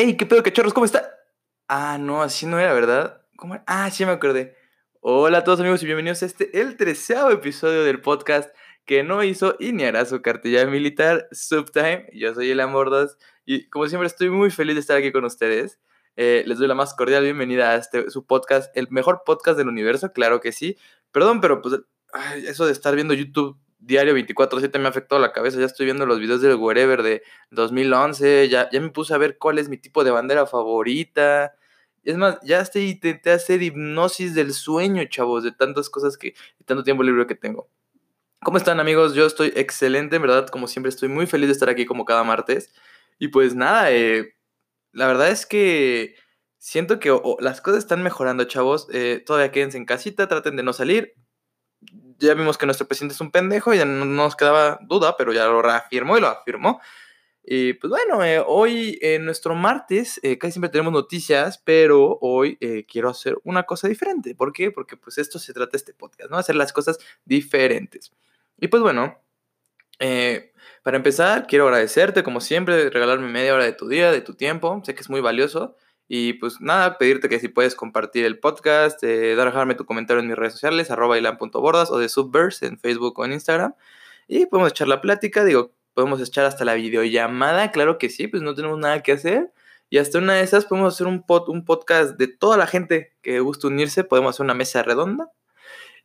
Hey, ¿qué pedo, cachorros? ¿Cómo está? Ah, no, así no era, ¿verdad? Ah, sí me acordé. Hola a todos amigos y bienvenidos a este, el treceavo episodio del podcast que no hizo y ni hará su cartilla militar, Subtime. Yo soy el Amordas y como siempre estoy muy feliz de estar aquí con ustedes. Eh, les doy la más cordial bienvenida a este, su podcast, el mejor podcast del universo, claro que sí. Perdón, pero pues eso de estar viendo YouTube diario 24/7 me ha afectado la cabeza. Ya estoy viendo los videos del Wherever de 2011. Ya, ya me puse a ver cuál es mi tipo de bandera favorita. Es más, ya estoy intenté hacer hipnosis del sueño, chavos, de tantas cosas que, y tanto tiempo libre que tengo. ¿Cómo están, amigos? Yo estoy excelente, en verdad, como siempre, estoy muy feliz de estar aquí como cada martes. Y pues nada, eh, la verdad es que siento que las cosas están mejorando, chavos. Eh, todavía quédense en casita, traten de no salir ya vimos que nuestro presidente es un pendejo, ya no nos quedaba duda, pero ya lo reafirmó y lo afirmó. Y pues bueno, eh, hoy en nuestro martes eh, casi siempre tenemos noticias, pero hoy eh, quiero hacer una cosa diferente. ¿Por qué? Porque pues esto se trata este podcast, ¿no? Hacer las cosas diferentes. Y pues bueno, para empezar, quiero agradecerte como siempre, regalarme media hora de tu día, de tu tiempo. Sé que es muy valioso. Y pues nada, pedirte que si puedes compartir el podcast, eh, dejarme tu comentario en mis redes sociales, arroba ilan.bordas o de Subverse en Facebook o en Instagram. Y podemos echar la plática, digo, podemos echar hasta la videollamada, claro que sí, pues no tenemos nada que hacer. Y hasta una de esas podemos hacer un, pod, un podcast de toda la gente que gusta unirse, podemos hacer una mesa redonda.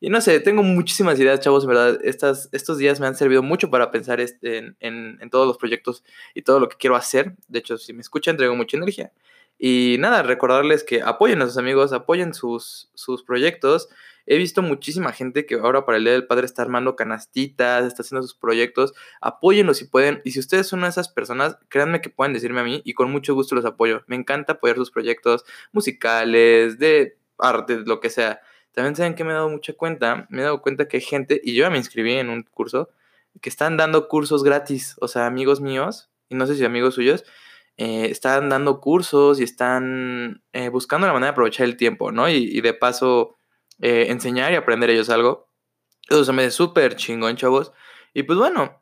Y no sé, tengo muchísimas ideas, chavos, verdad. Estas, estos días me han servido mucho para pensar en, en, en todos los proyectos y todo lo que quiero hacer. De hecho, si me escuchan, traigo mucha energía. Y nada, recordarles que apoyen a sus amigos, apoyen sus, sus proyectos. He visto muchísima gente que ahora para el Día del Padre está armando canastitas, está haciendo sus proyectos. Apóyenlos si pueden. Y si ustedes son una de esas personas, créanme que pueden decirme a mí y con mucho gusto los apoyo. Me encanta apoyar sus proyectos musicales, de arte, lo que sea. También saben que me he dado mucha cuenta. Me he dado cuenta que hay gente, y yo ya me inscribí en un curso, que están dando cursos gratis. O sea, amigos míos, y no sé si amigos suyos, eh, están dando cursos y están eh, buscando la manera de aprovechar el tiempo, ¿no? Y, y de paso eh, enseñar y aprender ellos algo. Eso se me hace súper chingón, chavos. Y pues bueno,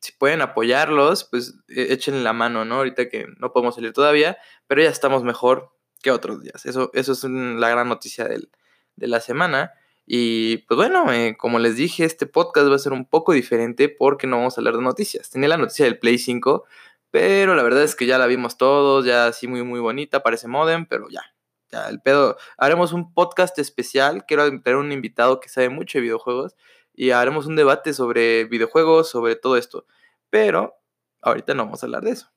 si pueden apoyarlos, pues e, echen la mano, ¿no? Ahorita que no podemos salir todavía, pero ya estamos mejor que otros días. Eso, eso es la gran noticia del, de la semana. Y pues bueno, como les dije, este podcast va a ser un poco diferente porque no vamos a hablar de noticias. Tenía la noticia del Play 5, pero la verdad es que ya la vimos todos, ya así muy, muy bonita, parece modem, pero ya, ya el pedo. Haremos un podcast especial, quiero tener un invitado que sabe mucho de videojuegos y haremos un debate sobre videojuegos, sobre todo esto. Pero ahorita no vamos a hablar de eso.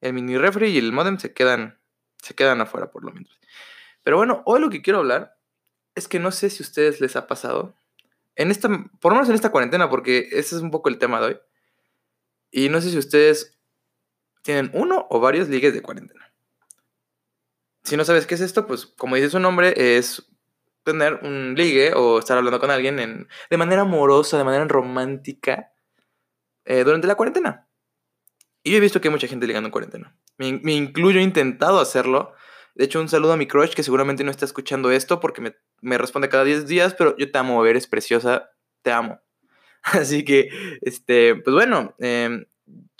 El mini refri y el modem se quedan, se quedan afuera por lo menos. Pero bueno, hoy lo que quiero hablar es que no sé si a ustedes les ha pasado, en esta, por lo menos en esta cuarentena, porque ese es un poco el tema de hoy. Y no sé si ustedes tienen uno o varios ligues de cuarentena. Si no sabes qué es esto, pues como dice su nombre, es tener un ligue o estar hablando con alguien en, de manera amorosa, de manera romántica, eh, durante la cuarentena. Y yo he visto que hay mucha gente ligando en cuarentena. Me, me, incluyo, he intentado hacerlo. De hecho, un saludo a mi crush que seguramente no está escuchando esto porque me, me responde cada 10 días, pero yo te amo, eres preciosa, te amo. Así que, este, pues bueno, eh,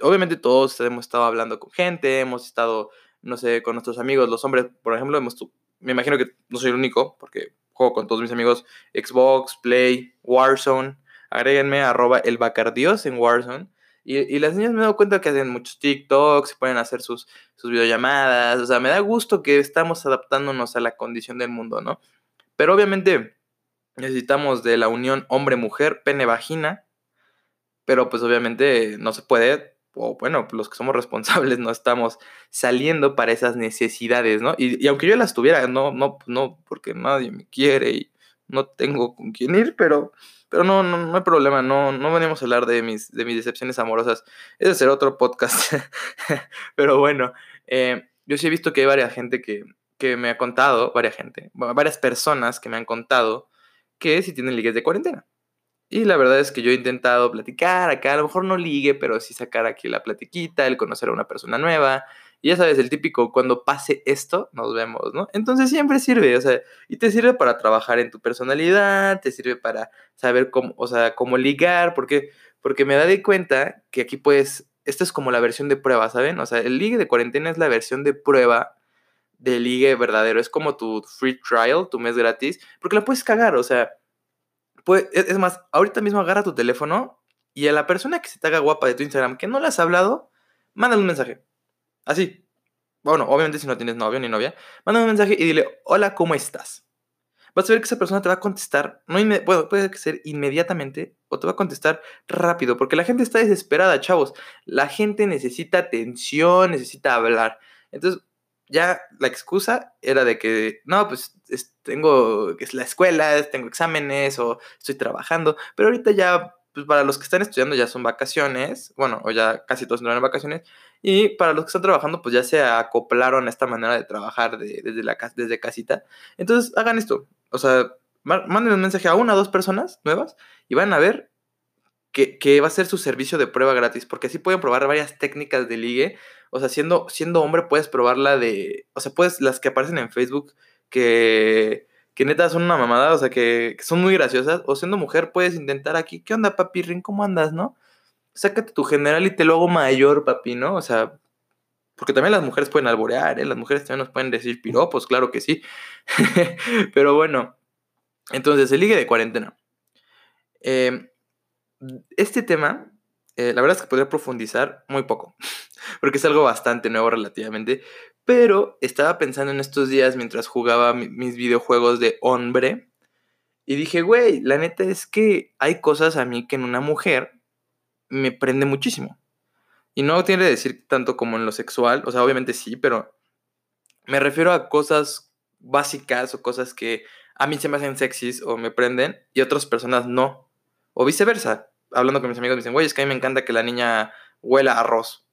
obviamente todos hemos estado hablando con gente, hemos estado, no sé, con nuestros amigos, los hombres, por ejemplo, hemos, me imagino que no soy el único, porque juego con todos mis amigos Xbox, Play, Warzone, agréguenme arroba el Bacardios en Warzone. Y, y, las niñas me he dado cuenta que hacen muchos TikToks, pueden hacer sus, sus videollamadas, o sea, me da gusto que estamos adaptándonos a la condición del mundo, ¿no? Pero obviamente necesitamos de la unión hombre-mujer, pene-vagina, pero pues obviamente no se puede, o bueno, los que somos responsables no estamos saliendo para esas necesidades, ¿no? Y, aunque yo las tuviera, no, no, no, porque nadie me quiere y no tengo con quién ir, pero, pero no, no, no hay problema, no, no venimos a hablar de mis, de mis decepciones amorosas, ese será otro podcast, pero bueno, eh, yo sí he visto que hay varias gente que, que me ha contado, varias gente, varias personas que me han contado que si tienen ligues de cuarentena. Y la verdad es que yo he intentado platicar acá, a lo mejor no ligue, pero sí sacar aquí la platiquita, el conocer a una persona nueva. Y ya sabes, el típico, cuando pase esto, nos vemos, ¿no? Entonces siempre sirve, o sea, y te sirve para trabajar en tu personalidad, te sirve para saber cómo, o sea, cómo ligar, porque, porque me de cuenta que aquí puedes esta es como la versión de prueba, ¿saben? O sea, el ligue de cuarentena es la versión de prueba del ligue verdadero. Es como tu free trial, tu mes gratis, porque la puedes cagar, o sea, es más, ahorita mismo agarra tu teléfono y a la persona que se te haga guapa de tu Instagram que no le has hablado, mándale un mensaje. Así. Bueno, obviamente si no tienes novio ni novia, mándale un mensaje y dile, hola, ¿cómo estás? Vas a ver que esa persona te va a contestar, no bueno, puede ser inmediatamente o te va a contestar rápido, porque la gente está desesperada, chavos. La gente necesita atención, necesita hablar. Entonces, ya la excusa era de que, no, pues tengo es la escuela, tengo exámenes o estoy trabajando, pero ahorita ya, pues para los que están estudiando ya son vacaciones, bueno, o ya casi todos están en vacaciones, y para los que están trabajando, pues ya se acoplaron a esta manera de trabajar desde, la, desde casita. Entonces, hagan esto, o sea, manden un mensaje a una o dos personas nuevas y van a ver que, que, va a ser su servicio de prueba gratis, porque así pueden probar varias técnicas de ligue. O sea, siendo, siendo hombre puedes probar la de, o sea, puedes, las que aparecen en Facebook, que, que neta son una mamada, o sea, que, son muy graciosas. O siendo mujer puedes intentar aquí, ¿qué onda, papi? Rin, ¿cómo andas, no? Sácate tu general y te lo hago mayor, papi, ¿no? O sea, porque también las mujeres pueden alborear, ¿eh? Las mujeres también nos pueden decir piropos, claro que sí. Pero bueno, entonces, el ligue de cuarentena. Eh, este tema, eh, la verdad es que podría profundizar muy poco, porque es algo bastante nuevo relativamente, pero estaba pensando en estos días mientras jugaba mis videojuegos de hombre, y dije, güey, la neta es que hay cosas a mí que en una mujer me prende muchísimo. Y no tiene que decir tanto como en lo sexual, o sea, obviamente sí, pero me refiero a cosas básicas o cosas que a mí se me hacen sexys o me prenden y otras personas no. O viceversa. Hablando con mis amigos me dicen, güey, es que a mí me encanta que la niña huela a arroz.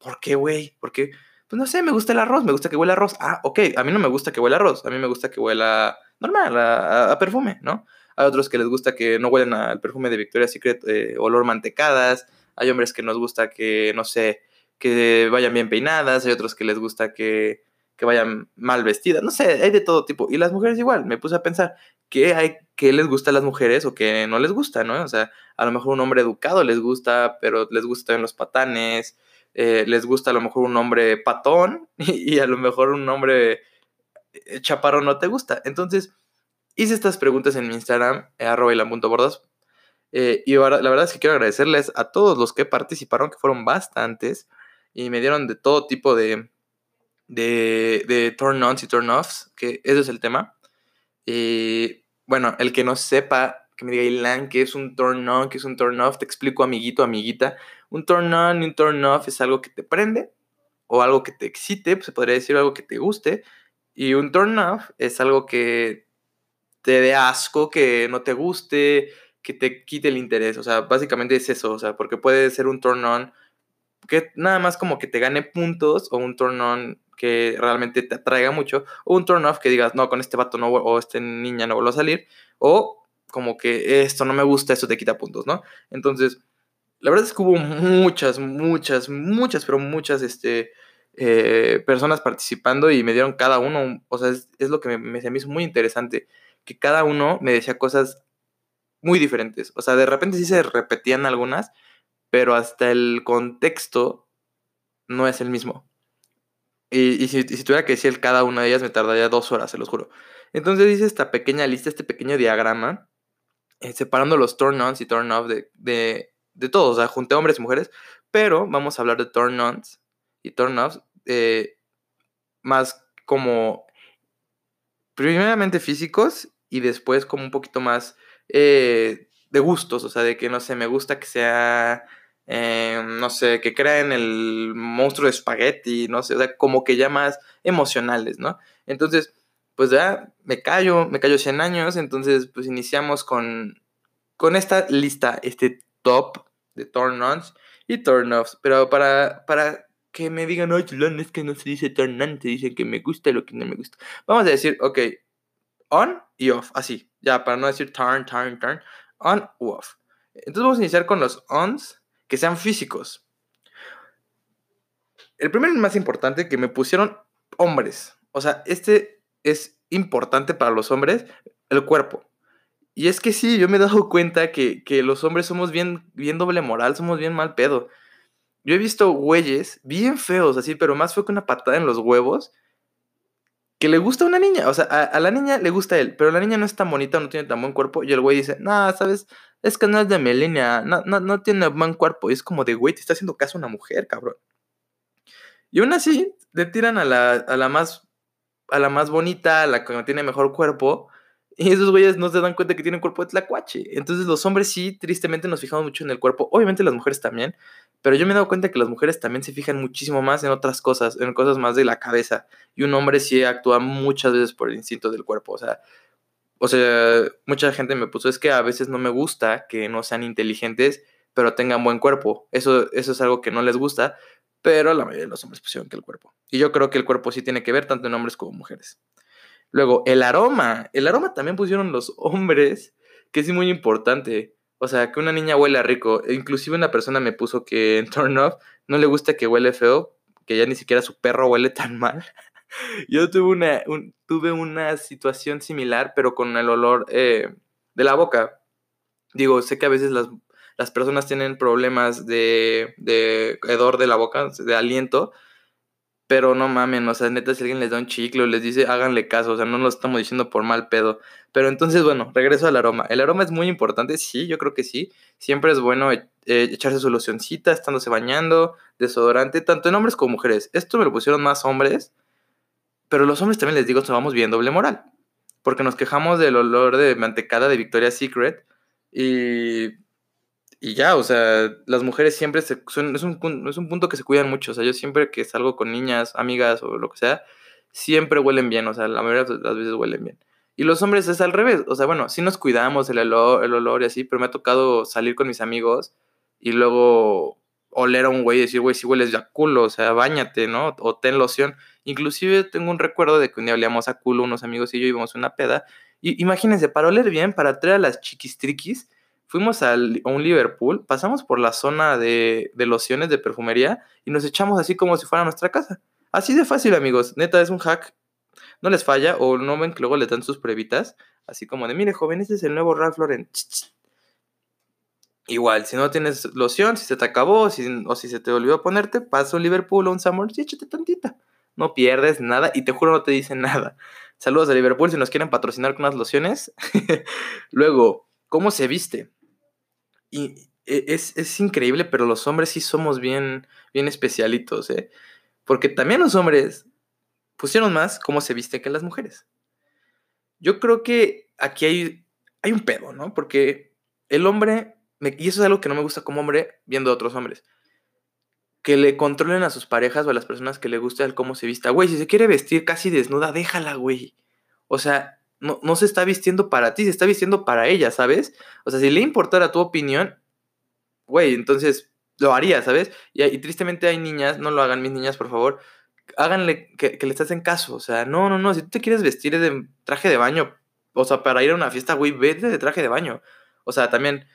¿Por qué, güey? ¿Por qué? Pues no sé, me gusta el arroz, me gusta que huela a arroz. Ah, ok, a mí no me gusta que huela a arroz, a mí me gusta que huela normal, a, perfume, ¿no? Hay otros que les gusta que no huelen al perfume de Victoria's Secret, eh, olor mantecadas, hay hombres que nos gusta que, no sé, que vayan bien peinadas, hay otros que les gusta que, que vayan mal vestidas, no sé, hay de todo tipo. Y las mujeres igual, me puse a pensar, ¿qué hay, qué les gusta a las mujeres o qué no les gusta, no? O sea, a lo mejor un hombre educado les gusta, pero les gustan los patanes, eh, les gusta a lo mejor un hombre patón y, a lo mejor un hombre eh, chaparro no te gusta. Entonces, hice estas preguntas en mi Instagram, eh, arroba y la verdad es que quiero agradecerles a todos los que participaron, que fueron bastantes, y me dieron de todo tipo de, de, de turn-ons y turn-offs, que ese es el tema. Y bueno, el que no sepa, que me diga Ilan, que es un turn-on, que es un turn-off, te explico, amiguito, amiguita. Un turn-on y un turn-off es algo que te prende, o algo que te excite, pues se podría decir algo que te guste. Y un turn-off es algo que te dé asco, que no te guste, que te quite el interés. O sea, básicamente es eso. O sea, porque puede ser un turn on que nada más como que te gane puntos o un turn on que realmente te atraiga mucho o un turn off que digas, no, con este vato no o esta niña no vuelvo a salir o como que esto no me gusta, esto te quita puntos, ¿no? Entonces, la verdad es que hubo muchas, muchas, muchas, pero muchas, este, eh, personas participando y me dieron cada uno, o sea, es, lo que me, me, hizo muy interesante, que cada uno me decía cosas muy diferentes. O sea, de repente sí se repetían algunas, pero hasta el contexto no es el mismo. Y, si, tuviera que decir cada una de ellas, me tardaría dos horas, se los juro. Entonces hice esta pequeña lista, este pequeño diagrama, eh, separando los turn-ons y turn-off de, de, de todos. O sea, junté hombres y mujeres, pero vamos a hablar de turn-ons y turn-offs eh, más como primeramente físicos y después como un poquito más eh, de gustos, o sea, de que, no sé, me gusta que sea, eh, no sé, que crean el monstruo de espagueti, no sé, o sea, como que ya más emocionales, ¿no? Entonces, pues ya me callo, me callo 100 años, entonces pues iniciamos con, con esta lista, este top de turn-ons y turn-offs, pero para, para que me digan, no, es que no se dice turn-on, se dice que me gusta lo que no me gusta. Vamos a decir, ok, on y off, así, ya para no decir turn, turn, turn, on u off. Entonces vamos a iniciar con los ons que sean físicos. El primero y más importante que me pusieron hombres. O sea, este es importante para los hombres, el cuerpo. Y es que sí, yo me he dado cuenta que, que los hombres somos bien, bien doble moral, somos bien mal pedo. Yo he visto güeyes bien feos, así, pero más feo que una patada en los huevos, que le gusta a una niña. O sea, a, la niña le gusta él, pero la niña no es tan bonita, no tiene tan buen cuerpo. Y el güey dice, no, ¿sabes? Es que no es de mi línea, no, no, no tiene buen cuerpo. Y es como de, güey, te está haciendo caso una mujer, cabrón. Y aún así, le tiran a la, a la más a la más bonita, a la que tiene mejor cuerpo. Y esos güeyes no se dan cuenta que tienen cuerpo de tlacuache. Entonces los hombres sí, tristemente nos fijamos mucho en el cuerpo. Obviamente las mujeres también. Pero yo me he dado cuenta que las mujeres también se fijan muchísimo más en otras cosas, en cosas más de la cabeza. Y un hombre sí actúa muchas veces por el instinto del cuerpo. O sea, o sea, mucha gente me puso, es que a veces no me gusta que no sean inteligentes, pero tengan buen cuerpo. Eso, eso es algo que no les gusta, pero la mayoría de los hombres pusieron que el cuerpo. Y yo creo que el cuerpo sí tiene que ver tanto en hombres como mujeres. Luego, el aroma. El aroma también pusieron los hombres, que es muy importante. O sea, que una niña huele rico. E inclusive una persona me puso que en Turn Off no le gusta que huele feo, que ya ni siquiera su perro huele tan mal. Yo tuve una, tuve una situación similar, pero con el olor eh, de la boca. Digo, sé que a veces las, las personas tienen problemas de, de hedor de la boca, de aliento, pero no mamen, o sea, neta, si alguien les da un chicle o les dice, háganle caso, o sea, no lo estamos diciendo por mal pedo. Pero entonces, bueno, regreso al aroma. El aroma es muy importante, sí, yo creo que sí. Siempre es bueno eh, echarse su locioncita, estándose bañando, desodorante, tanto en hombres como mujeres. Esto me lo pusieron más hombres, pero los hombres también les digo, vamos bien doble moral. Porque nos quejamos del olor de mantecada de Victoria's Secret y y ya, o sea, las mujeres siempre se, son, es, un, es un punto que se cuidan mucho. O sea, yo siempre que salgo con niñas, amigas o lo que sea, siempre huelen bien. O sea, la mayoría de las veces huelen bien. Y los hombres es al revés. O sea, bueno, sí nos cuidamos el olor, el olor y así, pero me ha tocado salir con mis amigos y luego oler a un güey y decir, güey, si hueles ya culo, o sea, bañate, ¿no? O ten loción. Inclusive tengo un recuerdo de que un día olíamos a culo unos amigos y yo íbamos a una peda. Y imagínense, para oler bien, para traer a las chiquistriquis, fuimos a un Liverpool, pasamos por la zona de, de, lociones de perfumería y nos echamos así como si fuera nuestra casa. Así de fácil, amigos. Neta, es un hack. No les falla o no ven que luego le dan sus pruebitas. Así como de, mire, joven, este es el nuevo Ralph Lauren. Igual, si no tienes loción, si se te acabó o si se te olvidó ponerte, pasa un Liverpool o un Summer y échate tantita. No pierdes nada y te juro no te dicen nada. Saludos a Liverpool si nos quieren patrocinar con unas lociones. Luego, ¿cómo se viste? Y e, es, increíble, pero los hombres sí somos bien, bien especialitos, ¿eh? Porque también los hombres pusieron más cómo se viste que las mujeres. Yo creo que aquí hay, hay un pedo, ¿no? Porque el hombre, y eso es algo que no me gusta como hombre viendo a otros hombres, que le controlen a sus parejas o a las personas que le gusta cómo se vista. Güey, si se quiere vestir casi desnuda, déjala, güey. O sea, no, se está vistiendo para ti, se está vistiendo para ella, ¿sabes? O sea, si le importara tu opinión, güey, entonces lo haría, ¿sabes? Y, tristemente hay niñas, no lo hagan mis niñas, por favor, háganle que, que les hacen caso, o sea, no, no, no, si tú te quieres vestir de traje de baño, o sea, para ir a una fiesta, güey, vete de traje de baño. O sea, también,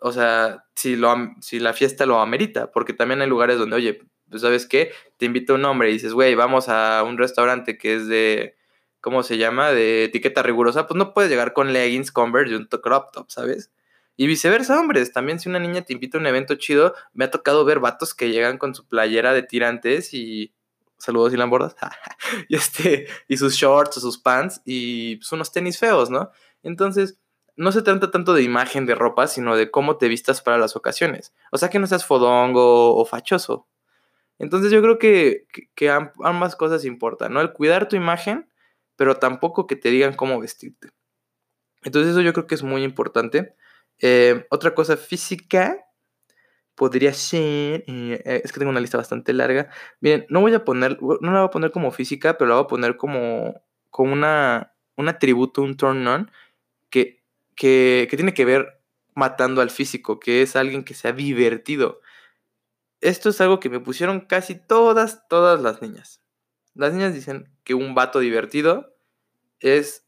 o sea, si, lo, si la fiesta lo amerita, porque también hay lugares donde, oye, pues, ¿sabes qué? Te invita un hombre y dices, güey, vamos a un restaurante que es de ¿cómo se llama? De etiqueta rigurosa, pues no puedes llegar con leggings, Converse y un crop top, ¿sabes? Y viceversa, hombres. También si una niña te invita a un evento chido, me ha tocado ver vatos que llegan con su playera de tirantes y... Saludos, y Bordas. y, este, y sus shorts o sus pants y pues, unos tenis feos, ¿no? Entonces, no se trata tanto de imagen de ropa, sino de cómo te vistas para las ocasiones. O sea, que no seas fodongo o fachoso. Entonces yo creo que, que ambas cosas importan, ¿no? El cuidar tu imagen pero tampoco que te digan cómo vestirte. Entonces eso yo creo que es muy importante. Eh, otra cosa física podría ser, eh, es que tengo una lista bastante larga. Bien, no voy a poner, no la voy a poner como física, pero la voy a poner como, como una, un atributo, un turn on, que, que, que tiene que ver matando al físico, que es alguien que sea divertido. Esto es algo que me pusieron casi todas, todas las niñas. Las niñas dicen un vato divertido es,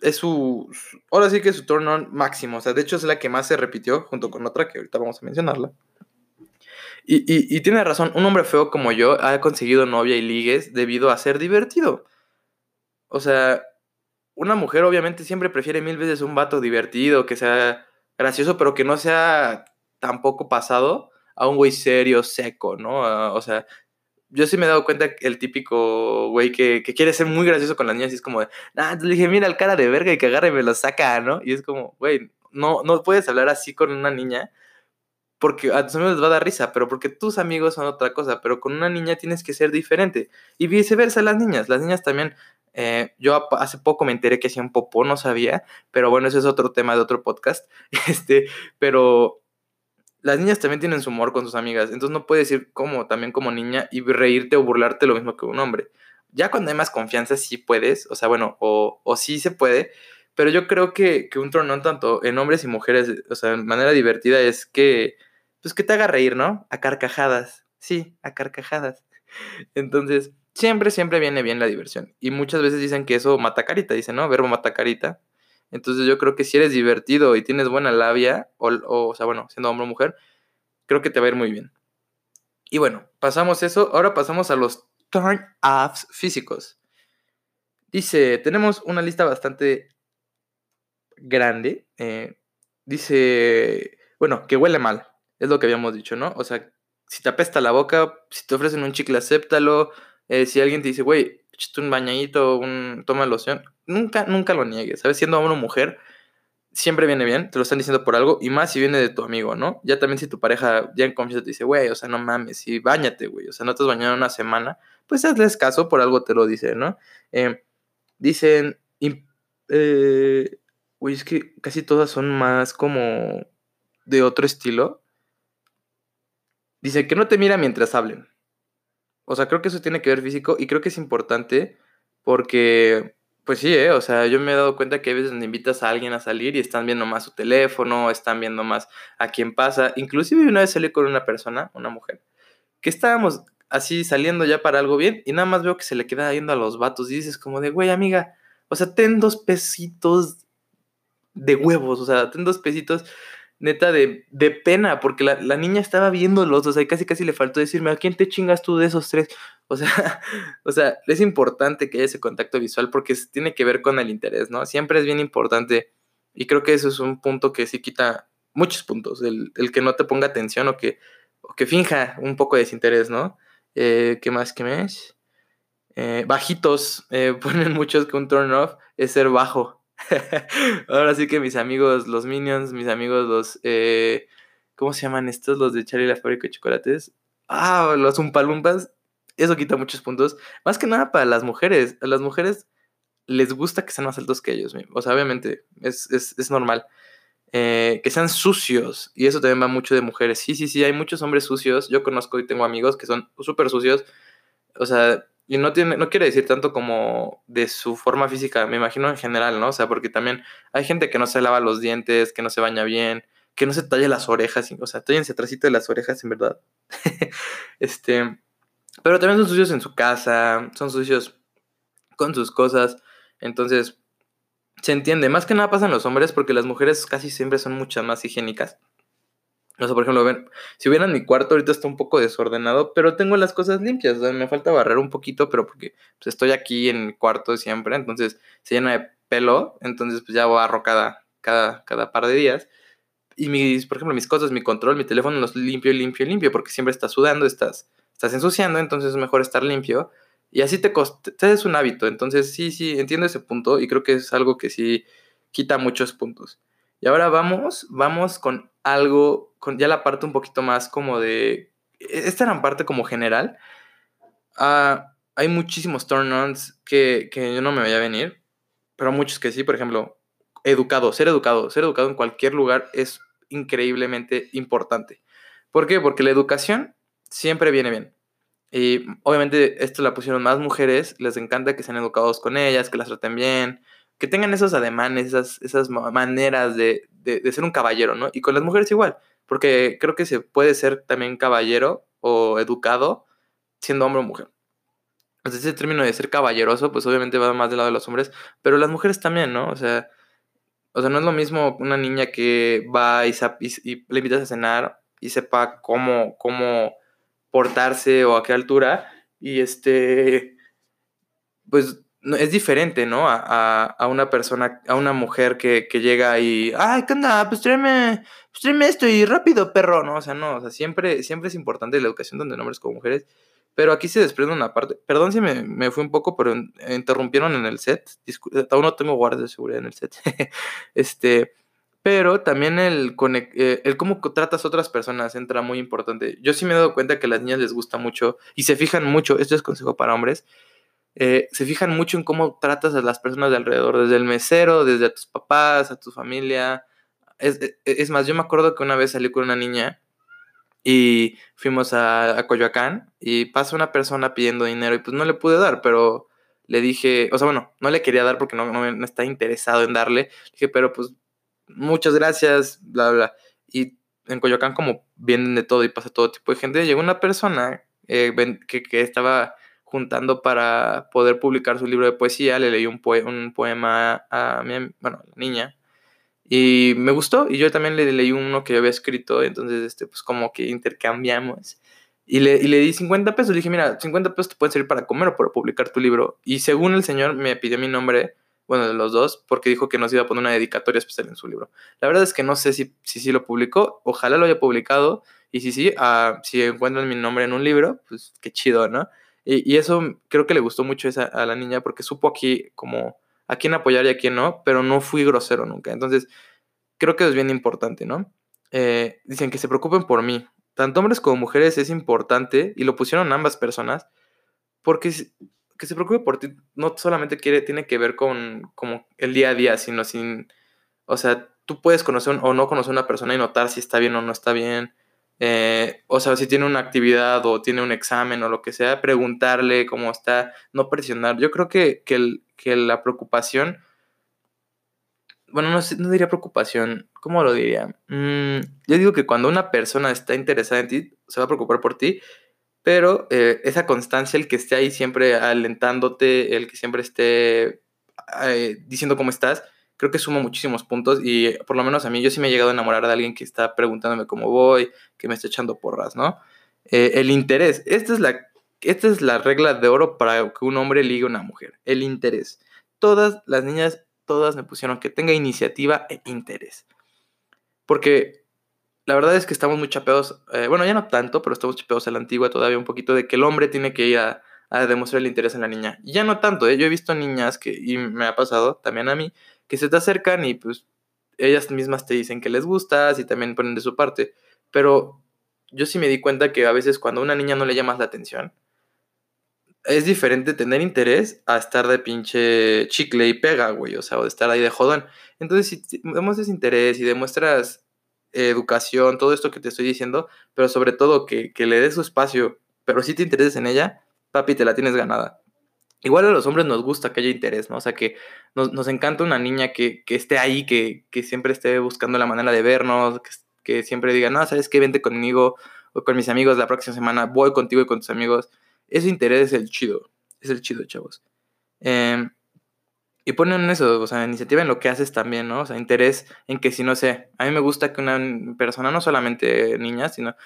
es su, ahora sí que es su turn on máximo. O sea, de hecho es la que más se repitió junto con otra que ahorita vamos a mencionarla. Y, tiene razón, un hombre feo como yo ha conseguido novia y ligues debido a ser divertido. O sea, una mujer obviamente siempre prefiere mil veces un vato divertido, que sea gracioso, pero que no sea tampoco pasado, a un güey serio, seco, ¿no? O sea, yo sí me he dado cuenta el típico güey que, que, quiere ser muy gracioso con las niñas y es como nah, le dije, mira el cara de verga y que agarra y me lo saca, ¿no? Y es como, güey, no, no puedes hablar así con una niña porque a tus amigos les va a dar risa, pero porque tus amigos son otra cosa, pero con una niña tienes que ser diferente. Y viceversa las niñas, las niñas también, eh, yo hace poco me enteré que hacían popó, no sabía, pero bueno, ese es otro tema de otro podcast, este, pero las niñas también tienen su humor con sus amigas, entonces no puedes ir como también como niña y reírte o burlarte lo mismo que un hombre. Ya cuando hay más confianza sí puedes, o sea, bueno, o, o sí se puede, pero yo creo que, que un tronón tanto en hombres y mujeres, o sea, de manera divertida es que, pues que te haga reír, ¿no? A carcajadas. Sí, a carcajadas. Entonces, siempre, siempre viene bien la diversión. Y muchas veces dicen que eso mata carita, dicen, ¿no? Verbo mata carita. Entonces yo creo que si eres divertido y tienes buena labia, o, o, sea, bueno, siendo hombre o mujer, creo que te va a ir muy bien. Y bueno, pasamos eso. Ahora pasamos a los turn-offs físicos. Dice, tenemos una lista bastante grande. Eh, dice, bueno, que huele mal, es lo que habíamos dicho, ¿no? O sea, si te apesta la boca, si te ofrecen un chicle, acéptalo. Eh, si alguien te dice, güey, échate un bañadito, un, toma loción, nunca, nunca lo niegues, ¿sabes? Siendo hombre o mujer, siempre viene bien, te lo están diciendo por algo, y más si viene de tu amigo, ¿no? Ya también si tu pareja ya en confianza te dice, güey, o sea, no mames, y bañate, güey, o sea, no te has bañado una semana, pues hazles caso, por algo te lo dice, ¿no? Eh, dicen, eh, Güey, es que casi todas son más como de otro estilo. Dice que no te mira mientras hablen. O sea, creo que eso tiene que ver físico y creo que es importante porque, pues sí, ¿eh? O sea, yo me he dado cuenta que a veces donde invitas a alguien a salir y están viendo más su teléfono, están viendo más a quién pasa. Inclusive una vez salí con una persona, una mujer, que estábamos así saliendo ya para algo bien y nada más veo que se le queda yendo a los vatos y dices como de, güey, amiga, o sea, ten dos pesitos de huevos, o sea, ten dos pesitos neta de, de pena, porque la, la, niña estaba viéndolos, o sea, casi casi le faltó decirme, ¿a quién te chingas tú de esos tres? O sea, o sea, es importante que haya ese contacto visual porque tiene que ver con el interés, ¿no? Siempre es bien importante y creo que eso es un punto que sí quita muchos puntos, el, el que no te ponga atención o que, o que finja un poco de desinterés, ¿no? Eh, ¿Qué más? ¿Qué más? Eh, bajitos, eh, ponen muchos que un turn off es ser bajo. Ahora sí que mis amigos, los Minions, mis amigos, los. Eh, ¿Cómo se llaman estos? Los de Charlie la fábrica de chocolates. Ah, los Umpalumpas. Eso quita muchos puntos. Más que nada para las mujeres. A las mujeres les gusta que sean más altos que ellos. O sea, obviamente, es, es, es normal. Eh, que sean sucios. Y eso también va mucho de mujeres. Sí, sí, sí, hay muchos hombres sucios. Yo conozco y tengo amigos que son súper sucios. O sea, y no, tiene, no quiere decir tanto como de su forma física, me imagino en general, ¿no? O sea, porque también hay gente que no se lava los dientes, que no se baña bien, que no se talla las orejas, o sea, tallense atrásito de las orejas, en verdad. este, pero también son sucios en su casa, son sucios con sus cosas, entonces se entiende. Más que nada pasan los hombres porque las mujeres casi siempre son muchas más higiénicas. No sé, por ejemplo, ven, si hubieran mi cuarto ahorita está un poco desordenado, pero tengo las cosas limpias, o sea, me falta barrer un poquito, pero porque pues, estoy aquí en mi cuarto siempre, entonces se llena de pelo, entonces pues ya barro cada, cada, cada par de días. Y mis, por ejemplo, mis cosas, mi control, mi teléfono los limpio, limpio, limpio, porque siempre estás sudando, estás, estás ensuciando, entonces es mejor estar limpio. Y así te, te es un hábito, entonces sí, sí, entiendo ese punto y creo que es algo que sí quita muchos puntos. Y ahora vamos, vamos con algo, con ya la parte un poquito más como de... E-, esta era parte como general. Uh, hay muchísimos turn-ons que, que yo no me voy a venir, pero muchos que sí, por ejemplo, educado, ser educado, ser educado en cualquier lugar es increíblemente importante. ¿Por qué? Porque la educación siempre viene bien. Y obviamente esto la pusieron más mujeres, les encanta que sean educados con ellas, que las traten bien, que tengan esos ademanes, esas, esas maneras de, de, ser un caballero, ¿no? Y con las mujeres igual, porque creo que se puede ser también caballero o educado siendo hombre o mujer. Entonces ese término de ser caballeroso, pues obviamente va más del lado de los hombres, pero las mujeres también, ¿no? O sea, o sea no es lo mismo una niña que va y, y, le invitas a cenar y sepa cómo, cómo portarse o a qué altura, y este, pues es diferente, ¿no? A, una persona, a una mujer que, llega y, ay, ¿qué onda? Pues tráeme, pues tráeme esto y rápido, perro, ¿no? O sea, no, o sea, siempre, siempre es importante la educación tanto de hombres como mujeres. Pero aquí se desprende una parte. Perdón si me, me fui un poco, pero interrumpieron en el set. aún no tengo guardias de seguridad en el set. este, pero también el, eh, el cómo tratas a otras personas entra muy importante. Yo sí me he dado cuenta que a las niñas les gusta mucho y se fijan mucho, esto es consejo para hombres, eh, se fijan mucho en cómo tratas a las personas de alrededor, desde el mesero, desde a tus papás, a tu familia. Es, e, e, es, más, yo me acuerdo que una vez salí con una niña y fuimos a, a, Coyoacán y pasa una persona pidiendo dinero y pues no le pude dar, pero le dije, o sea, bueno, no le quería dar porque no, no, no está interesado en darle. Dije, pero pues muchas gracias, bla, bla. Y en Coyoacán como vienen de todo y pasa todo tipo de gente, llegó una persona eh, que, que estaba juntando para poder publicar su libro de poesía, le leí un, un poema a mi, bueno, niña y me gustó y yo también le leí uno que yo había escrito, entonces este, pues como que intercambiamos y le, y le di 50 pesos, le dije, mira, 50 pesos te pueden servir para comer o para publicar tu libro y según el señor me pidió mi nombre, bueno, de los dos, porque dijo que nos iba a poner una dedicatoria especial en su libro. La verdad es que no sé si sí si, lo publicó, ojalá lo haya publicado y si sí, uh, si encuentran mi nombre en un libro, pues qué chido, ¿no? Y, eso creo que le gustó mucho a la niña porque supo aquí como a quién apoyar y a quién no, pero no fui grosero nunca. Entonces, creo que es bien importante, ¿no? Eh, dicen que se preocupen por mí. Tanto hombres como mujeres es importante y lo pusieron ambas personas porque que se preocupe por ti no solamente quiere, tiene que ver con como el día a día, sino sin, o sea, tú puedes conocer o no conocer a una persona y notar si está bien o no está bien eh, o sea, si tiene una actividad o tiene un examen o lo que sea, preguntarle cómo está, no presionar. Yo creo que, que, la preocupación, bueno, no, no, diría preocupación, ¿cómo lo diría? Mm, yo digo que cuando una persona está interesada en ti, se va a preocupar por ti, pero eh, esa constancia, el que esté ahí siempre alentándote, el que siempre esté eh, diciendo cómo estás, creo que suma muchísimos puntos y por lo menos a mí yo sí me he llegado a enamorar de alguien que está preguntándome cómo voy, que me está echando porras, ¿no? Eh, el interés, esta es, la, esta es la regla de oro para que un hombre ligue a una mujer, el interés. Todas las niñas, todas me pusieron que tenga iniciativa e interés. Porque la verdad es que estamos muy chapeados, eh, bueno, ya no tanto, pero estamos chapeados a la antigua todavía un poquito de que el hombre tiene que ir a, a demostrar el interés en la niña. Y ya no tanto, ¿eh? yo he visto niñas que, y me ha pasado también a mí, que se te acercan y pues ellas mismas te dicen que les gustas y también ponen de su parte. Pero yo sí me di cuenta que a veces cuando a una niña no le llamas la atención, es diferente tener interés a estar de pinche chicle y pega, güey, o sea, o de estar ahí de jodón. Entonces, si demuestras interés y demuestras educación, todo esto que te estoy diciendo, pero sobre todo que, que le des su espacio, pero si te intereses en ella, papi, te la tienes ganada. Igual a los hombres nos gusta que haya interés, ¿no? O sea, que nos, encanta una niña que, esté ahí, que, siempre esté buscando la manera de vernos, que, siempre diga, no, ¿sabes qué? Vente conmigo o con mis amigos la próxima semana, voy contigo y con tus amigos. Ese interés es el chido, es el chido, chavos. Em, y ponen eso, o sea, iniciativa en lo que haces también, ¿no? O sea, interés en que si no sé, a mí me gusta que una persona, no solamente niñas, sino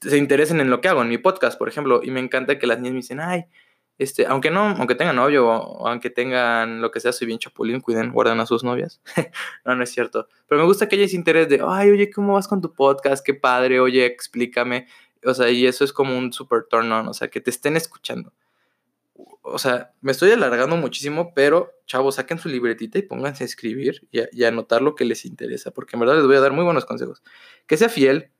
se interesen en lo que hago, en mi podcast, por ejemplo, y me encanta que las niñas me dicen, ay, este, aunque no, aunque tengan novio aunque tengan lo que sea, soy bien chapulín, cuiden, guardan a sus novias. no, no es cierto. Pero me gusta que haya ese interés de, ay, oye, ¿cómo vas con tu podcast? Qué padre, oye, explícame. O sea, y eso es como un super turn on, o sea, que te estén escuchando. O sea, me estoy alargando muchísimo, pero chavos, saquen su libretita y pónganse a escribir y a, y a anotar lo que les interesa, porque en verdad les voy a dar muy buenos consejos. Que sea fiel,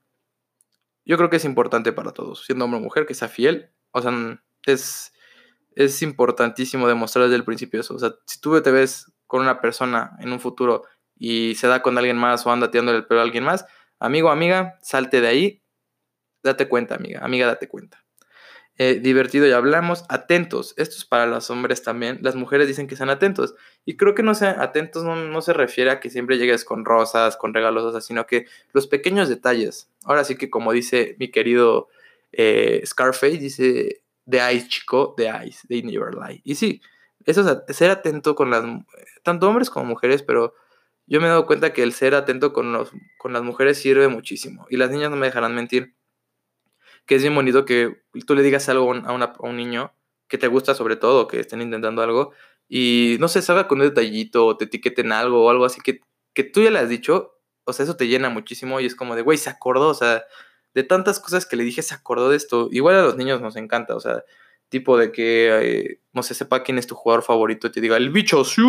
yo creo que es importante para todos, siendo hombre o mujer, que sea fiel. O sea, es es importantísimo demostrar desde el principio eso. O sea, si tú te ves con una persona en un futuro y se da con alguien más o anda tirándole el pelo a alguien más, amigo, amiga, salte de ahí, date cuenta, amiga, amiga, date cuenta. Eh, divertido, ya hablamos. Atentos, esto es para los hombres también. Las mujeres dicen que sean atentos. Y creo que no sean atentos no, se refiere a que siempre llegues con rosas, con regalos, sino que los pequeños detalles. Ahora sí que como dice mi querido eh, Scarface, dice, de Ice, chico, de Ice, de Never Lie. Y sí, eso es ser atento con las, tanto hombres como mujeres, pero yo me he dado cuenta que el ser atento con, los, con las mujeres sirve muchísimo. Y las niñas no me dejarán mentir. Que es bien bonito que tú le digas algo a, a un niño que te gusta sobre todo, que estén intentando algo, y no sé, salga con un detallito o te etiqueten algo o algo así que, que tú ya le has dicho, o sea, eso te llena muchísimo y es como de, güey, se acordó, o sea, de tantas cosas que le dije, se acordó de esto. Igual a los niños nos encanta, o sea, tipo de que, eh, no sé, sepa quién es tu jugador favorito y te diga, el bicho, sí.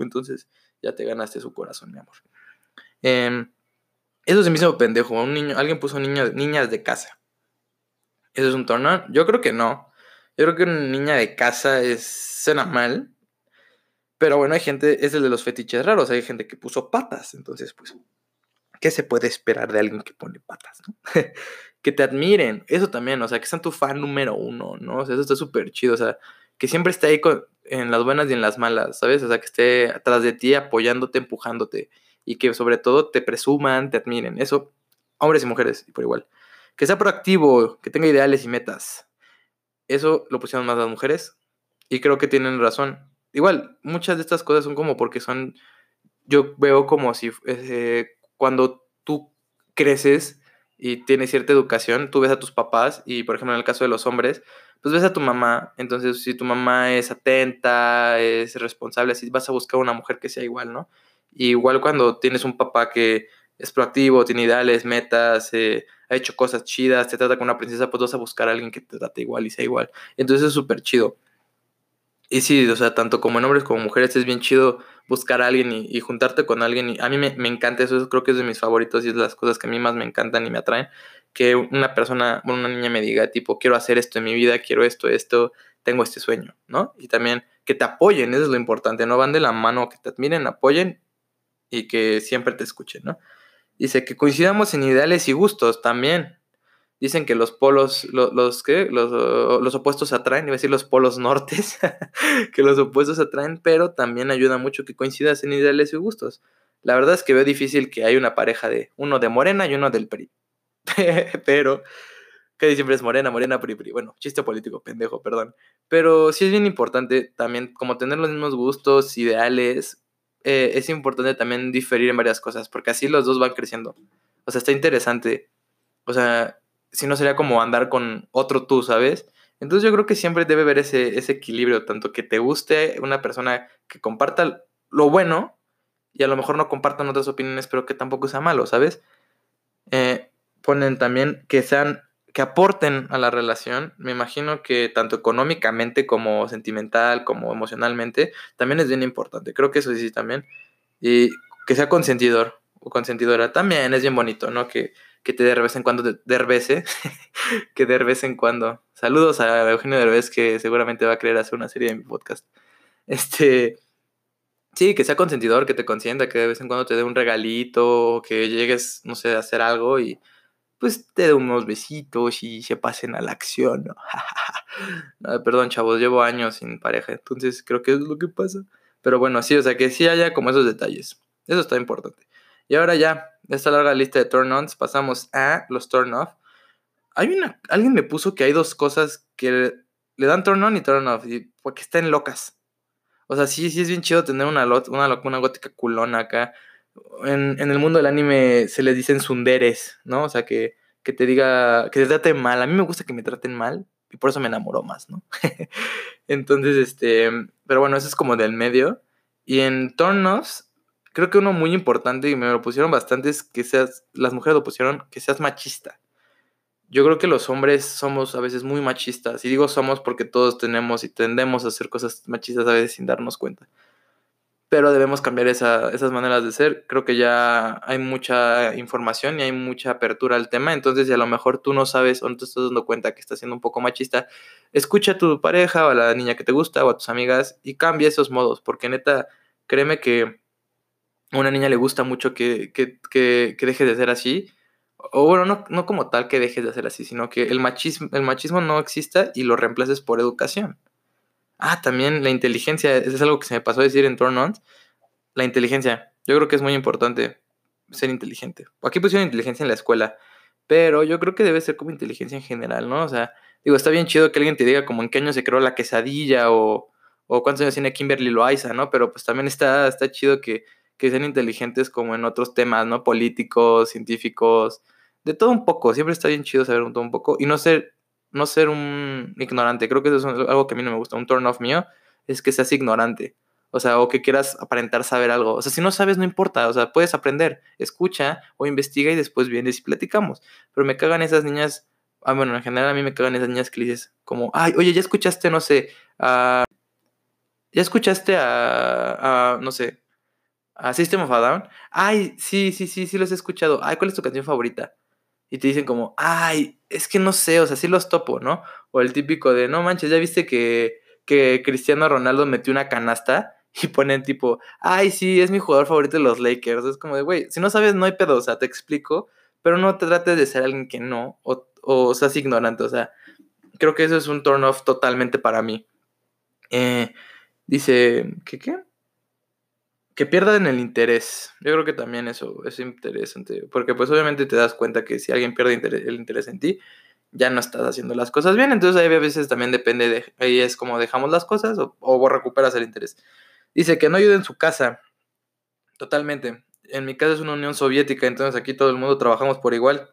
Entonces, ya te ganaste su corazón, mi amor. Em, eso es el mismo pendejo. Un niño, alguien puso niñas de casa. ¿Eso es un torno? Yo creo que no. Yo creo que una niña de casa es, suena mal. Pero bueno, hay gente, es el de los fetiches raros. Hay gente que puso patas. Entonces, pues, ¿qué se puede esperar de alguien que pone patas? que te admiren. Eso también, o sea, que sean tu fan número uno, ¿no? O sea, eso está súper chido. O sea, que siempre esté ahí en las buenas y en las malas, ¿sabes? O sea, que esté atrás de ti, apoyándote, empujándote. Y que sobre todo te presuman, te admiren. Eso, hombres y mujeres, por igual. Que sea proactivo, que tenga ideales y metas. Eso lo pusieron más las mujeres. Y creo que tienen razón. Igual, muchas de estas cosas son como porque son. Yo veo como si eh, cuando tú creces y tienes cierta educación, tú ves a tus papás y, por ejemplo, en el caso de los hombres, pues ves a tu mamá. Entonces, si tu mamá es atenta, es responsable, así vas a buscar una mujer que sea igual, ¿no? igual cuando tienes un papá que es proactivo, tiene ideales, metas, eh, ha hecho cosas chidas, te trata como una princesa, pues vas a buscar a alguien que te trate igual y sea igual. Entonces es súper chido. Y sí, o sea, tanto como en hombres como mujeres es bien chido buscar a alguien y, juntarte con alguien. Y a mí me, me, encanta eso, creo que es de mis favoritos y es de las cosas que a mí más me encantan y me atraen. Que una persona, bueno, una niña me diga, tipo, quiero hacer esto en mi vida, quiero esto, esto, tengo este sueño, ¿no? Y también que te apoyen, eso es lo importante, no van de la mano, que te admiren, apoyen y que siempre te escuchen, ¿no? Dice que coincidamos en ideales y gustos también. Dicen que los polos, los, los, los, opuestos atraen, iba a decir los polos nortes, que los opuestos atraen, pero también ayuda mucho que coincidas en ideales y gustos. La verdad es que veo difícil que haya una pareja de uno de morena y uno del PRI. pero, que siempre es morena, morena, PRI, PRI. Bueno, chiste político, pendejo, perdón. Pero sí es bien importante también como tener los mismos gustos, ideales. Eh, es importante también diferir en varias cosas, porque así los dos van creciendo. O sea, está interesante. O sea, si no sería como andar con otro tú, ¿sabes? Entonces yo creo que siempre debe haber ese, ese equilibrio, tanto que te guste una persona que comparta lo bueno y a lo mejor no compartan otras opiniones, pero que tampoco sea malo, ¿sabes? Eh, ponen también que sean, que aporten a la relación. Me imagino que tanto económicamente como sentimental, como emocionalmente, también es bien importante. Creo que eso sí también. Y que sea consentidor o consentidora también es bien bonito, ¿no? Que, que te de vez en cuando derbese, que de vez en cuando. Saludos a Eugenio Derbez, que seguramente va a querer hacer una serie de mi podcast. Este, sí, que sea consentidor, que te consienta, que de vez en cuando te dé un regalito, que llegues, no sé, a hacer algo y pues te dé unos besitos y se pasen a la acción. ¿no? perdón, chavos, llevo años sin pareja, entonces creo que es lo que pasa. Pero bueno, sí, o sea, que sí haya como esos detalles. Eso está importante. Y ahora ya, de esta larga lista de turn-ons, pasamos a los turn-off. Hay una, alguien me puso que hay dos cosas que le dan turn-on y turn-off, porque están locas. O sea, sí, sí es bien chido tener una, una, una gótica culona acá. En, en, el mundo del anime se les dicen sunderes, ¿no? O sea, que, que te diga, que te traten mal. A mí me gusta que me traten mal y por eso me enamoro más, ¿no? Entonces, este, pero bueno, eso es como del medio. Y en turn-offs creo que uno muy importante y me lo pusieron bastante es que seas, las mujeres lo pusieron, que seas machista. Yo creo que los hombres somos a veces muy machistas. Y digo somos porque todos tenemos y tendemos a hacer cosas machistas a veces sin darnos cuenta. Pero debemos cambiar esas maneras de ser. Creo que ya hay mucha información y hay mucha apertura al tema. Entonces, si a lo mejor tú no sabes o no te estás dando cuenta que estás siendo un poco machista, escucha a tu pareja o a la niña que te gusta o a tus amigas y cambia esos modos. Porque neta, créeme que a una niña le gusta mucho que, que, que, dejes de ser así. O bueno, no, no, como tal que dejes de ser así, sino que el machismo, el machismo no exista y lo reemplaces por educación. Ah, también la inteligencia, es algo que se me pasó a decir en Turn La inteligencia, yo creo que es muy importante ser inteligente. Aquí pusieron inteligencia en la escuela, pero yo creo que debe ser como inteligencia en general, ¿no? O sea, digo, está bien chido que alguien te diga como en qué año se creó la quesadilla o, o cuántos años tiene Kimberly Loaiza, ¿no? Pero pues también está, está chido que que sean inteligentes como en otros temas, ¿no? Políticos, científicos, de todo un poco. Siempre está bien chido saber un todo un poco y no ser, no ser un ignorante. Creo que eso es algo que a mí no me gusta. Un turn off mío es que seas ignorante. O sea, o que quieras aparentar saber algo. O sea, si no sabes, no importa. O sea, puedes aprender. Escucha o investiga y después vienes y platicamos. Pero me cagan esas niñas. Ah, bueno, en general a mí me cagan esas niñas que dices como, ay, oye, ya escuchaste, no sé, a... ¿Ya escuchaste a, no sé, a System of a Down? Ay, sí, sí, sí, sí los he escuchado. Ay, ¿cuál es tu canción favorita? Y te dicen como, ay, es que no sé, o sea, sí los topo, ¿no? O el típico de, no manches, ¿ya viste que, que Cristiano Ronaldo metió una canasta? y ponen tipo, ay, sí, es mi jugador favorito de los Lakers. Es como de, güey, si no sabes, no hay pedo, o sea, te explico, pero no te trates de ser alguien que no, o, o seas ignorante, o sea, creo que eso es un turn off totalmente para mí. Eh, dice, ¿qué qué? Que pierdan el interés. Yo creo que también eso es interesante, porque pues obviamente te das cuenta que si alguien pierde el interés en ti, ya no estás haciendo las cosas bien. Entonces ahí a veces también depende de, ahí es como dejamos las cosas o, o recuperas el interés. Dice que no ayude en su casa. Totalmente. En mi casa es una Unión Soviética, entonces aquí todo el mundo trabajamos por igual.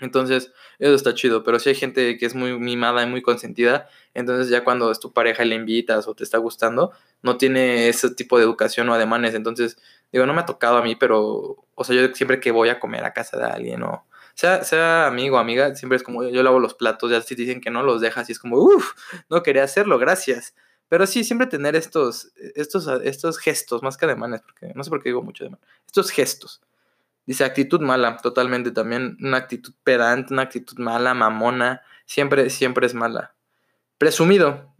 Entonces, eso está chido, pero si hay gente que es muy mimada y muy consentida, entonces ya cuando es tu pareja y le invitas o te está gustando, no tiene ese tipo de educación o ademanes. Entonces, digo, no me ha tocado a mí, pero, o sea, yo siempre que voy a comer a casa de alguien o sea, sea amigo o amiga, siempre es como yo lavo los platos, ya si dicen que no los dejas y es como, uff, no quería hacerlo, gracias. Pero sí, siempre tener estos, estos, estos gestos, más que ademanes, porque no sé por qué digo mucho ademán, estos gestos. Dice actitud mala, totalmente también, una actitud pedante, una actitud mala, mamona, siempre, siempre es mala. Presumido.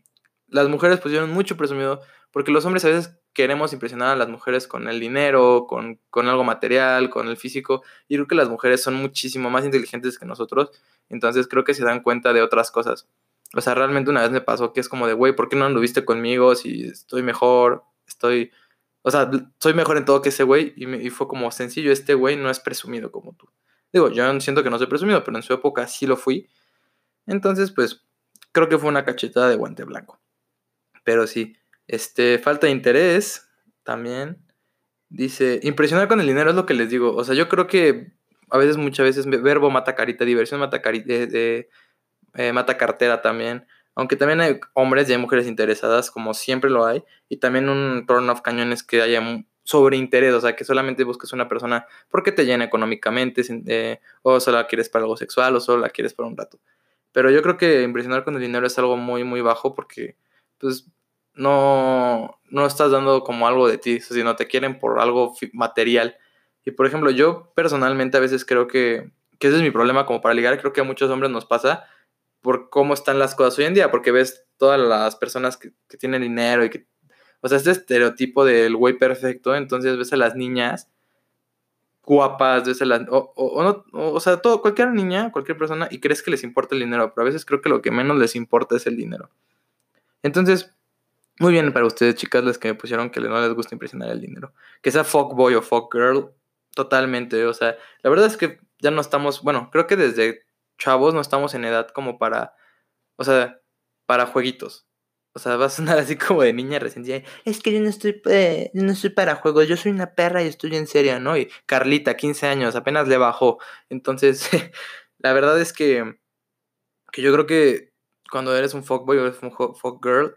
Las mujeres pusieron mucho presumido, porque los hombres a veces queremos impresionar a las mujeres con el dinero, con, con algo material, con el físico, y creo que las mujeres son muchísimo más inteligentes que nosotros, entonces creo que se dan cuenta de otras cosas. O sea, realmente una vez me pasó que es como de, güey, ¿por qué no anduviste conmigo si estoy mejor? Estoy, o sea, soy mejor en todo que ese güey. Y, y fue como sencillo, este güey no es presumido como tú. Digo, yo siento que no soy presumido, pero en su época sí lo fui. Entonces, pues, creo que fue una cachetada de guante blanco. Pero sí, este, falta de interés también. Dice, impresionar con el dinero es lo que les digo. O sea, yo creo que a veces, muchas veces, verbo mata carita, diversión mata carita. de eh, mata cartera también. Aunque también hay hombres y hay mujeres interesadas, como siempre lo hay. Y también un turn of cañones que haya sobre interés, o sea, que solamente busques una persona porque te llena económicamente, eh, o solo la quieres para algo sexual, o solo la quieres para un rato. Pero yo creo que impresionar con el dinero es algo muy, muy bajo porque, pues, no, no estás dando como algo de ti, sino te quieren por algo material. Y por ejemplo, yo personalmente a veces creo que, que ese es mi problema como para ligar, creo que a muchos hombres nos pasa por cómo están las cosas hoy en día, porque ves todas las personas que, tienen dinero y que, o sea, este estereotipo del güey perfecto, entonces ves a las niñas guapas, ves a las, o, o, no, o, sea, todo, cualquier niña, cualquier persona, y crees que les importa el dinero, pero a veces creo que lo que menos les importa es el dinero. Entonces, muy bien para ustedes, chicas, las que me pusieron que no les gusta impresionar el dinero. Que sea fuck boy o fuck girl, totalmente, o sea, la verdad es que ya no estamos, bueno, creo que desde chavos no estamos en edad como para, o sea, para jueguitos. O sea, va a sonar así como de niña recién. Es que yo no estoy, eh, no estoy para juegos, yo soy una perra y estoy en serio, ¿no? Y Carlita, 15 años, apenas le bajó. Entonces, la verdad es que, que yo creo que cuando eres un fuckboy o eres un fuckgirl,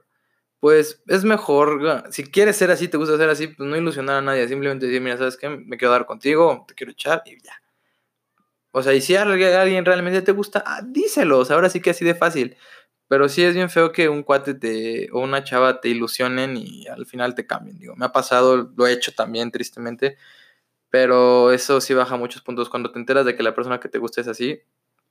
pues es mejor, si quieres ser así, te gusta ser así, pues no ilusionar a nadie, simplemente decir, mira, ¿sabes qué? Me quiero dar contigo, te quiero echar y ya. O sea, y si a alguien realmente te gusta, ah, ahora sí que así de fácil. Pero sí es bien feo que un cuate te, o una chava te ilusionen y al final te cambien. Digo, me ha pasado, lo he hecho también, tristemente. Pero eso sí baja muchos puntos. Cuando te enteras de que la persona que te gusta es así,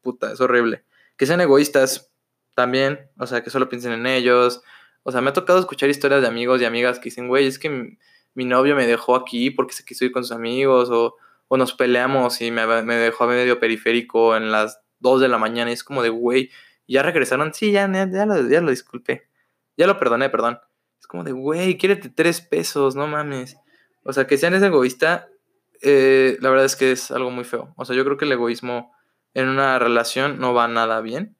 puta, es horrible. Que sean egoístas también. O sea, que solo piensen en ellos. O sea, me ha tocado escuchar historias de amigos y amigas que dicen, güey, es que mi, mi novio me dejó aquí porque se quiso ir con sus amigos. O o nos peleamos y me, me dejó a medio periférico en las 2 de la mañana y es como de, güey, ya regresaron, sí, ya, ya, lo, ya lo disculpé, ya lo perdoné, perdón. Es como de, güey, quiérete tres pesos, no mames. O sea, que sean ese egoísta, eh, la verdad es que es algo muy feo. O sea, yo creo que el egoísmo en una relación no va nada bien.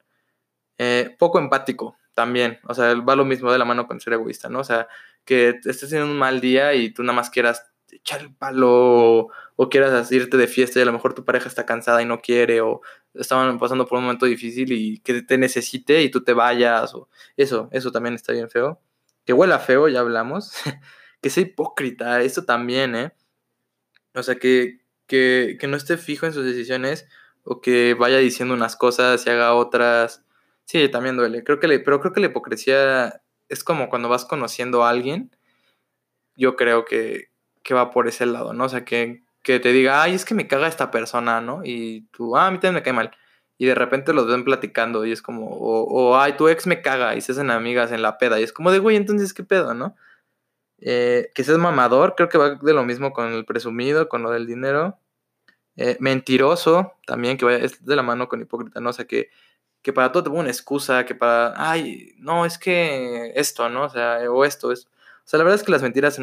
Eh, poco empático también. O sea, va lo mismo de la mano con ser egoísta, ¿no? O sea, que estés teniendo un mal día y tú nada más quieras echar el palo o, quieras irte de fiesta y a lo mejor tu pareja está cansada y no quiere o estaban pasando por un momento difícil y que te necesite y tú te vayas o eso, eso también está bien feo. que huela feo, ya hablamos, que sea hipócrita, esto también, ¿eh? O sea, que, que, que no esté fijo en sus decisiones o que vaya diciendo unas cosas y haga otras. Sí, también duele. Creo que le, pero creo que la hipocresía es como cuando vas conociendo a alguien. Yo creo que, que va por ese lado, ¿no? O sea, que, que te diga, ay, es que me caga esta persona, ¿no? Y tú, ah, a mí también me cae mal. Y de repente los ven platicando y es como, o, o ay, tu ex me caga y se hacen amigas en la peda. Y es como de, güey, entonces, ¿qué pedo, no? Eh, que seas mamador, creo que va de lo mismo con el presumido, con lo del dinero. Eh, mentiroso también, que vaya, es de la mano con hipócrita, ¿no? O sea, que, que para todo te pongo una excusa, que para, ay, no, es que esto, ¿no? O sea, o esto, es. O sea, la verdad es que las mentiras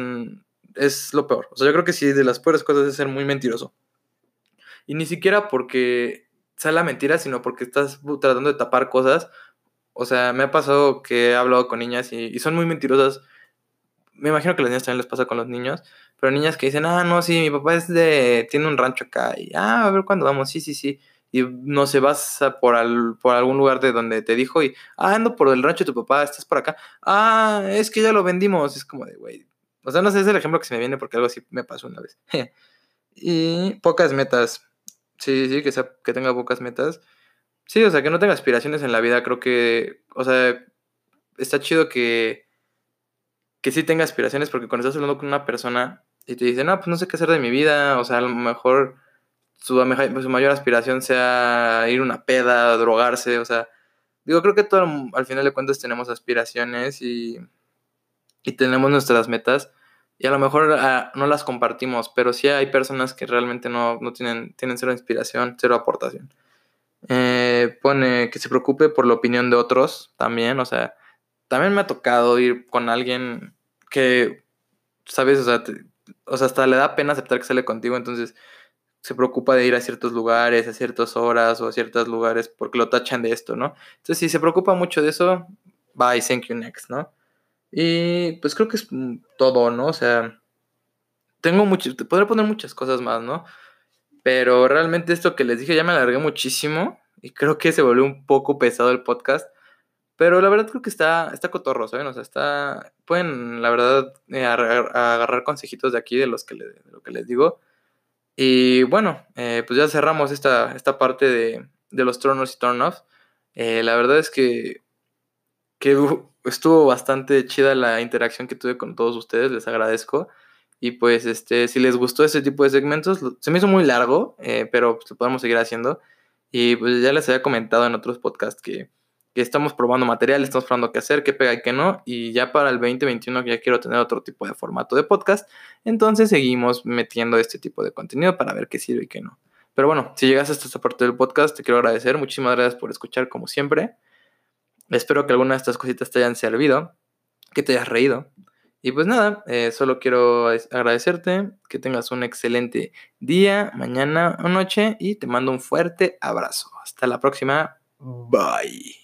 es lo peor. O sea, yo creo que sí, de las peores cosas es ser muy mentiroso. Y ni siquiera porque sea la mentira, sino porque estás tratando de tapar cosas. O sea, me ha pasado que he hablado con niñas y, son muy mentirosas. Me imagino que a las niñas también les pasa con los niños pero niñas que dicen, ah, no, sí, mi papá es de, tiene un rancho acá, y, ah, a ver cuándo vamos, sí, sí, sí. Y no se vas por, al, por algún lugar de donde te dijo y, ah, ando por el rancho de tu papá, estás por acá. Ah, es que ya lo vendimos. Es como de, güey. O sea, no sé, es el ejemplo que se me viene porque algo así me pasó una vez. y pocas metas. Sí, sí, que, sea, que tenga pocas metas. Sí, o sea, que no tenga aspiraciones en la vida. Creo que, o sea, está chido que, que sí tenga aspiraciones porque cuando estás hablando con una persona y te dicen, no, pues no sé qué hacer de mi vida, o sea, a lo mejor su, mayor aspiración sea ir una peda, drogarse, o sea, digo, creo que todo, al final de cuentas tenemos aspiraciones y, y tenemos nuestras metas y a lo mejor ah, no las compartimos, pero sí hay personas que realmente no, no tienen, tienen cero inspiración, cero aportación. Eh, pone que se preocupe por la opinión de otros también, o sea, también me ha tocado ir con alguien que, ¿sabes? O sea, o sea, hasta le da pena aceptar que sale contigo, entonces se preocupa de ir a ciertos lugares, a ciertas horas o a ciertos lugares porque lo tachan de esto, ¿no? Entonces, si se preocupa mucho de eso, bye, thank you next, ¿no? Y pues creo que es todo, ¿no? O sea, tengo mucho, te podré poner muchas cosas más, ¿no? Pero realmente esto que les dije ya me alargué muchísimo y creo que se volvió un poco pesado el podcast. Pero la verdad creo que está, está cotorro, ¿saben? O sea, está. Pueden, la verdad, eh, agarrar, consejitos de aquí de, los que lo que les digo. Y bueno, eh, pues ya cerramos esta, esta parte de, los turnos y turn-offs. Eh, la verdad es que, que estuvo bastante chida la interacción que tuve con todos ustedes, les agradezco. Y pues, este, si les gustó este tipo de segmentos, se me hizo muy largo, pero pues, lo podemos seguir haciendo. Y pues ya les había comentado en otros podcasts que que estamos probando material, estamos probando qué hacer, qué pega y qué no, y ya para el 2021 ya quiero tener otro tipo de formato de podcast, entonces seguimos metiendo este tipo de contenido para ver qué sirve y qué no. Pero bueno, si llegaste hasta esta parte del podcast, te quiero agradecer, muchísimas gracias por escuchar como siempre. Espero que alguna de estas cositas te hayan servido, que te hayas reído. Y pues nada, eh, solo quiero agradecerte, que tengas un excelente día, mañana o noche y te mando un fuerte abrazo. Hasta la próxima. Bye.